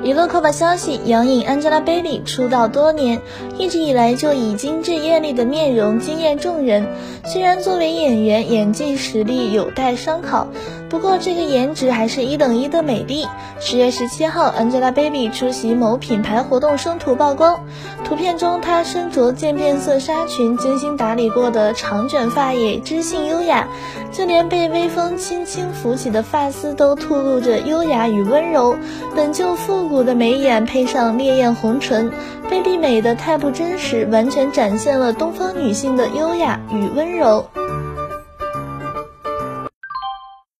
娱乐快报消息：杨颖 Angelababy 出道多年，一直以来就以精致艳丽的面容惊艳众人。虽然作为演员，演技实力有待商考，不过这个颜值还是一等一的美丽。十月十七号，Angelababy 出席某品牌活动生图曝光，图片中她身着渐变色纱裙，精心打理过的长卷发也知性优雅，就连被微风轻轻拂起的发丝都透露着优雅与温柔。本就复。古的眉眼配上烈焰红唇，baby 美的太不真实，完全展现了东方女性的优雅与温柔。